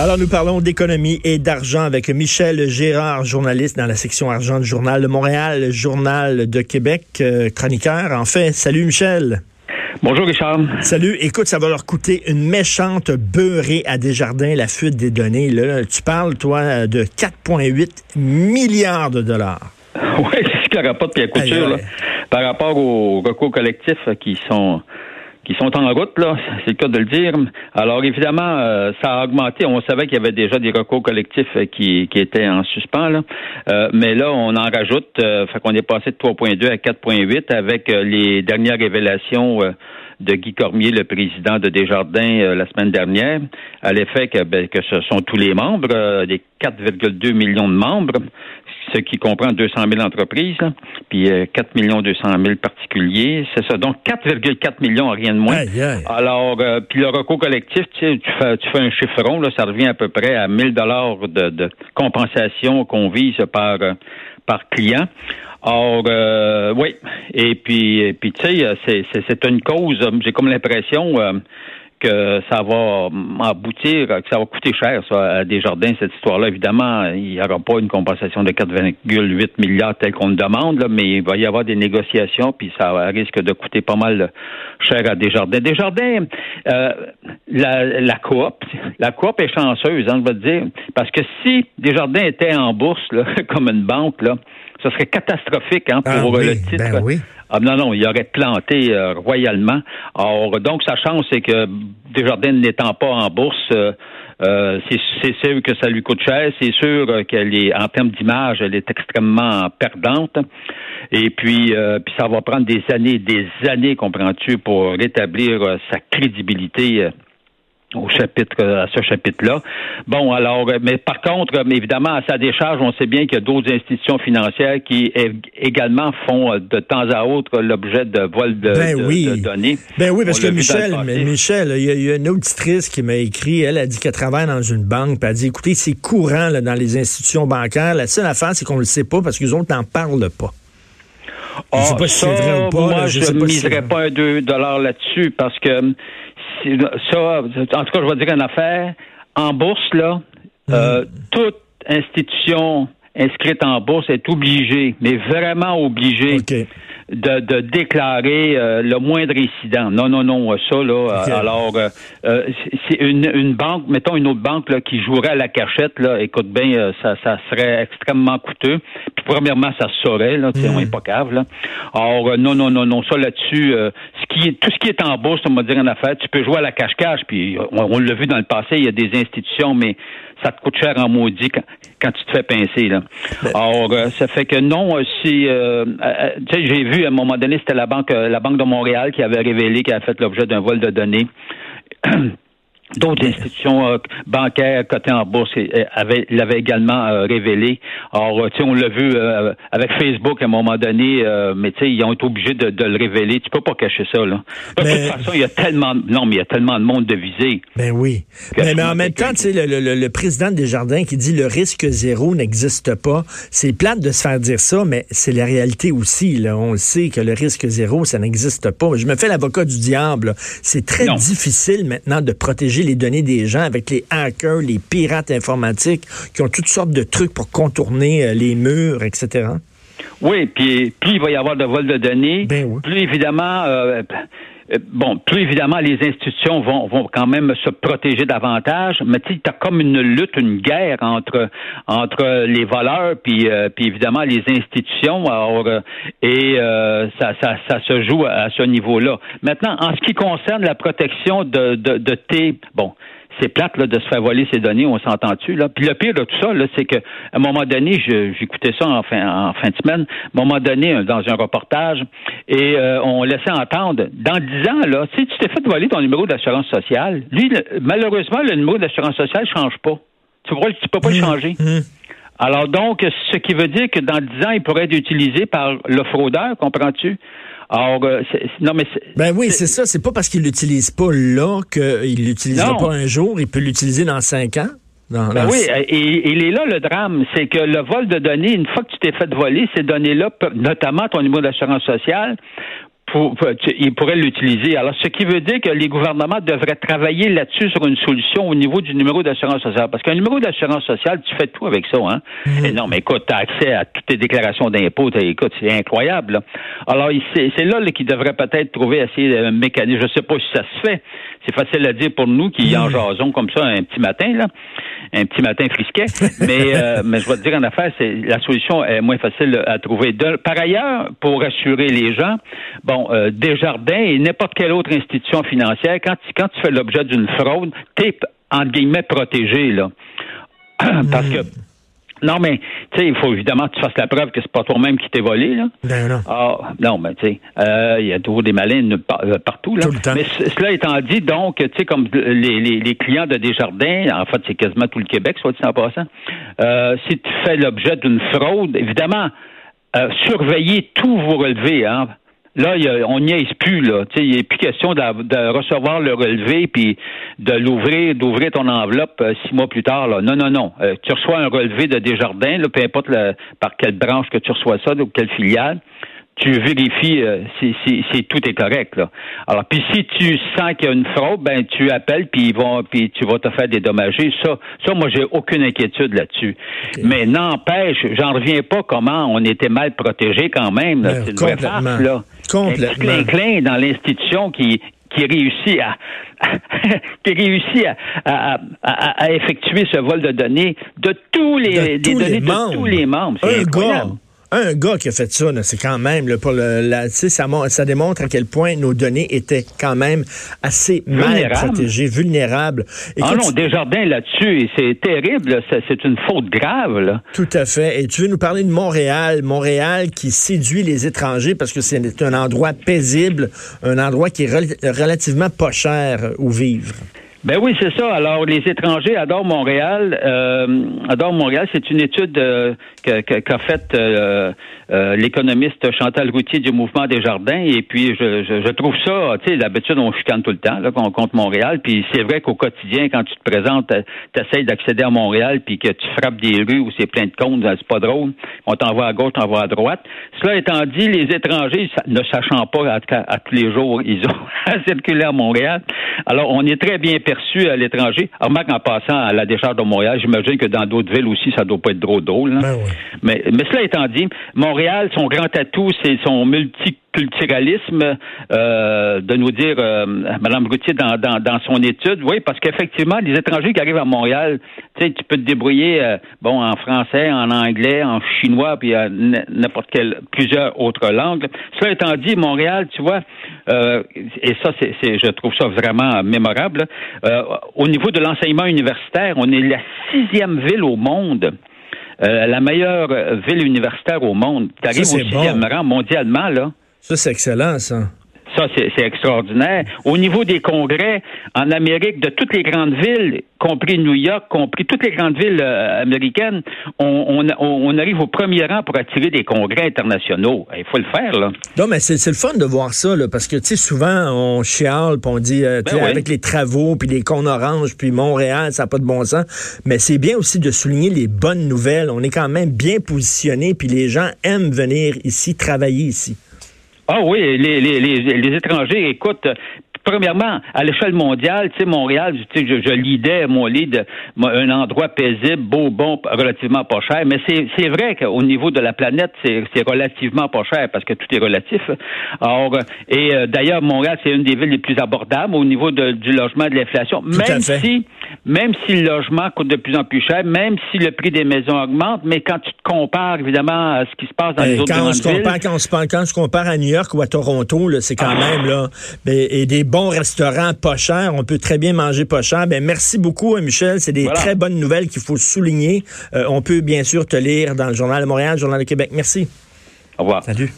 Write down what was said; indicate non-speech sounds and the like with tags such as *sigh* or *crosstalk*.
Alors, nous parlons d'économie et d'argent avec Michel Gérard, journaliste dans la section argent du Journal de Montréal, Journal de Québec, euh, chroniqueur. En fait, salut Michel. Bonjour Richard. Salut. Écoute, ça va leur coûter une méchante beurrée à Desjardins, la fuite des données. Là. Tu parles, toi, de 4,8 milliards de dollars. *laughs* Oui, c'est ce qu'il n'y aura pas de pied couture, par rapport aux recours collectifs qui sont qui sont en route, là, c'est le cas de le dire. Alors évidemment, euh, ça a augmenté. On savait qu'il y avait déjà des recours collectifs euh, qui, qui étaient en suspens, là. Euh, mais là, on en rajoute. fait qu'on est passé de 3,2 à 4,8 avec les dernières révélations de Guy Cormier, le président de Desjardins, la semaine dernière, à l'effet que, ben, que ce sont tous les membres, des 4,2 millions de membres, ce qui comprend 200 000 entreprises, puis 4 millions 200 000 particuliers. C'est ça. Donc 4,4 millions, rien de moins. Alors, euh, puis le recours collectif, tu, sais, tu, fais, tu fais un chiffron, là, ça revient à peu près à 1000 dollars de, de, compensation qu'on vise par euh, par client. Or, euh, oui. Et puis, tu sais, c'est une cause. J'ai comme l'impression que ça va aboutir, que ça va coûter cher, ça, à Desjardins, cette histoire-là. Évidemment, il n'y aura pas une compensation de 4,8 milliards tel qu'on le demande, mais il va y avoir des négociations, puis ça risque de coûter pas mal cher à Desjardins. Desjardins, euh, la, la coop, la coop est chanceuse, hein, je vais te dire, parce que si Desjardins était en bourse, là, *laughs* comme une banque, là, ce serait catastrophique hein, pour ah le titre. Ben oui. Ah, non, non, il aurait planté euh, royalement. Alors, donc, sa chance, c'est que Desjardins n'étant pas en bourse, euh, euh c'est sûr que ça lui coûte cher. C'est sûr qu'elle est, en termes d'image, elle est extrêmement perdante. Et puis, euh, puis ça va prendre des années, des années, comprends-tu, pour rétablir sa crédibilité au chapitre à ce chapitre-là. Bon, alors, euh, mais par contre, euh, évidemment, à sa décharge, on sait bien qu'il y a d'autres institutions financières qui également font euh, de temps à autre l'objet de vol de, ben données. Ben oui, parce que Michel, Michel, il y, a, une auditrice qui m'a écrit, elle a dit qu'elle travaille dans une banque, puis elle a dit, écoutez, c'est courant là, dans les institutions bancaires. La seule affaire, c'est qu'on ne le sait pas parce qu'ils autres n'en parlent pas. je sais ah, pas si c'est vrai ou pas. Moi, je ne miserais pas un 2 là-dessus parce que ça, en tout cas, je vais dire une affaire. En bourse, là, euh, hmm. toute institution inscrite en bourse est obligée, mais vraiment obligée. De, de, déclarer euh, le moindre incident. Non, non, non, ça, là, alors, euh, c'est une, une banque, mettons une autre banque là, qui jouerait à la cachette, là, écoute bien, ça, ça serait extrêmement coûteux. Puis, premièrement, ça se saurait, là, mm. on est pas cave, là. Alors, non, non, non, non, ça là-dessus, tout ce qui est en bourse, on va dire en affaire, tu peux jouer à la cache-cache, puis on, l'a vu dans le passé, il y a des institutions, mais ça te coûte cher en maudit quand, tu te fais pincer. Là. Alors, euh, ça fait que non, si euh, euh, tu sais, j'ai vu à un moment donné, c'était la banque la Banque de Montréal qui avait révélé qu'elle a fait l'objet d'un vol de données. *clears throat* D'autres institutions euh, bancaires cotées en bourse l'avaient également euh, révélé. Alors, euh, tu sais, on l'a vu avec Facebook à un moment donné, mais tu sais, ils ont été obligés de, le révéler. Tu peux pas cacher ça, là. De toute façon, il y a tellement, non, mais il y a tellement de monde de visée. Ben oui. Mais, en même temps, tu sais, le, le, le, président Desjardins qui dit le risque zéro n'existe pas. C'est plate de se faire dire ça, mais c'est la réalité aussi. Là. On le sait que le risque zéro, ça n'existe pas. Je me fais l'avocat du diable. C'est très difficile maintenant de protéger les données des gens avec les hackers, les pirates informatiques qui ont toutes sortes de trucs pour contourner euh, les murs, etc. Oui, puis plus il va y avoir de vol de données, ben plus évidemment, euh, bon, plus évidemment les institutions vont, vont quand même se protéger davantage, mais tu as comme une lutte, une guerre entre entre les voleurs puis puis évidemment les institutions. et ça, ça, ça se joue à ce niveau-là. Maintenant, en ce qui concerne la protection de de, de tes bon c'est plate là, de se faire voler ces données, on s'entend-tu là? Puis le pire de tout ça, là, c'est que à un moment donné, j'écoutais ça en fin, en fin de semaine, à un moment donné, dans un reportage, et euh, on laissait entendre, dans dix ans, là, si tu t'es fait voler ton numéro d'assurance sociale, lui, malheureusement, le numéro d'assurance sociale ne change pas. Tu vois, tu peux pas le mmh. changer? Mmh. Alors donc, ce qui veut dire que dans dix ans, il pourrait être utilisé par le fraudeur, comprends-tu? Alors, euh, non, mais Ben oui, c'est ça. C'est pas parce qu'il l'utilise pas là qu'il l'utilisera pas un jour. Il peut l'utiliser dans cinq ans. ben oui, et, il est là le drame, c'est que le vol de données, une fois que tu t'es fait voler, ces données-là, notamment ton numéro d'assurance sociale, pour, il pourrait l'utiliser. Alors, ce qui veut dire que les gouvernements devraient travailler là-dessus sur une solution au niveau du numéro d'assurance sociale. Parce qu'un numéro d'assurance sociale, tu fais tout avec ça, hein? Mhm. non, mais écoute, tu as accès à toutes tes déclarations d'impôts. Écoute, c'est incroyable. Alors, c'est là, là qu'il devrait peut-être trouver assez de mécanisme. Je sais pas si ça se fait. C'est facile à dire pour nous qui en mhm. jasons comme ça un petit matin, là. Un petit matin frisquet. mais, euh, *laughs* mais je vais te dire en affaire, c'est la solution est moins facile à trouver. par ailleurs, pour rassurer les gens, bon, euh, Desjardins et n'importe quelle autre institution financière, quand tu, quand tu fais l'objet d'une fraude, t'es, entre guillemets, protégé, là. *clears throat* Parce que non, mais tu sais, il faut évidemment que tu fasses la preuve que c'est pas toi-même qui t'es volé, là. Ben non. Ah, non, mais tu sais, euh, il y a toujours des malins euh, partout, là. Mais cela étant dit, donc, tu sais, comme les, les, clients de Desjardins, en fait, c'est quasiment tout le Québec, soit dit en passant, euh, si tu fais l'objet d'une fraude, évidemment, surveillez tous vos relevés, hein. Là, on n'y est plus, là. Il n'est plus question de, recevoir le relevé puis de l'ouvrir, d'ouvrir ton enveloppe euh, six mois plus tard. Non, non, non. Euh, tu reçois un relevé de Desjardins, là, peu importe par quelle branche que tu reçois ça, ou quelle filiale tu vérifies euh, si, tout est correct. Là. Alors, puis si tu sens qu'il y a une fraude, ben tu appelles puis ils vont puis tu vas te faire dédommager. Ça, ça, moi j'ai aucune inquiétude là-dessus. Mais n'empêche, j'en reviens pas comment on était mal protégé quand même. Ben, c'est farce, là. Complètement. Un clin dans l'institution qui qui réussit à, *laughs* qui réussit à, à, à, effectuer ce vol de données de tous les, de tous données les de tous les membres. C'est incroyable un gars qui a fait ça, c'est quand même, pour le, la, ça, ça démontre à quel point nos données étaient quand même assez mal protégées, vulnérables. ah non, Desjardins là-dessus, c'est terrible, c'est une faute grave. Là. Tout à fait. Et tu veux nous parler de Montréal, Montréal qui séduit les étrangers parce que c'est un endroit paisible, un endroit qui est relativement pas cher où vivre. Ben oui, c'est ça. Alors, les étrangers adorent Montréal. Euh, adorent Montréal. C'est une étude euh, qu'a faite euh, euh, l'économiste Chantal Routier du Mouvement des Jardins. Et puis, je, je, trouve ça, tu sais, d'habitude, on chicane tout le temps, là, qu'on compte Montréal. Puis c'est vrai qu'au quotidien, quand tu te présentes, tu essaies d'accéder à Montréal, puis que tu frappes des rues où c'est plein de comptes, c'est pas drôle. On t'envoie à gauche, on t'envoie à droite. Cela étant dit, les étrangers, ne sachant pas à, à tous les jours, ils ont *laughs* à circuler à Montréal. Alors, on est très bien perçu à l'étranger. Remarque, en passant à la décharge de Montréal, j'imagine que dans d'autres villes aussi, ça doit pas être drôle drôle. Ben mais, mais cela étant dit, Montréal son grand atout, c'est son multiculturalisme, euh, de nous dire, euh, Mme Routier, dans, dans, son étude. Oui, parce qu'effectivement, les étrangers qui arrivent à Montréal, tu sais, tu peux te débrouiller, euh, bon, en français, en anglais, en chinois, puis n'importe quelle, plusieurs autres langues. Cela étant dit, Montréal, tu vois, et ça, c'est, je trouve ça vraiment mémorable, au niveau de l'enseignement universitaire, on est la sixième ville au monde euh, la meilleure ville universitaire au monde. Tu arrives au sixième rang mondialement, là. Ça, c'est excellent, ça. Ça, c'est extraordinaire. Au niveau des congrès, en Amérique, de toutes les grandes villes, compris New York, compris toutes les grandes villes euh, américaines, on, on, arrive au premier rang pour attirer des congrès internationaux. Il faut le faire, là. Non, mais c'est le fun de voir ça, là, parce que, tu sais, souvent, on chiale, puis on dit, euh, ben avec les travaux, puis les cons oranges, puis Montréal, ça n'a pas de bon sens. Mais c'est bien aussi de souligner les bonnes nouvelles. On est quand même bien positionné, puis les gens aiment venir ici, travailler ici. Ah oui, les, les, les, les étrangers, écoute, premièrement, à l'échelle mondiale, tu sais, Montréal, tu sais, je, je lidais mon lead un endroit paisible, beau, bon, relativement pas cher. Mais c'est vrai qu'au niveau de la planète, c'est relativement pas cher parce que tout est relatif. Or, et euh, d'ailleurs, Montréal, c'est une des villes les plus abordables au niveau de, du logement et de l'inflation. Même si, même si le logement coûte de plus en plus cher, même si le prix des maisons augmente, mais quand tu te compares évidemment à ce qui se passe dans les autres quand grandes je compare, villes, quand, on, quand compare à New York ou à Toronto, c'est quand ah. même là, et des bons restaurant pas cher. On peut très bien manger pas cher. Ben, merci beaucoup, hein, Michel. C'est des très bonnes nouvelles qu'il faut souligner. Euh, on peut bien sûr te lire dans le Journal de Montréal, le Journal de Québec. Merci. Au revoir. Salut.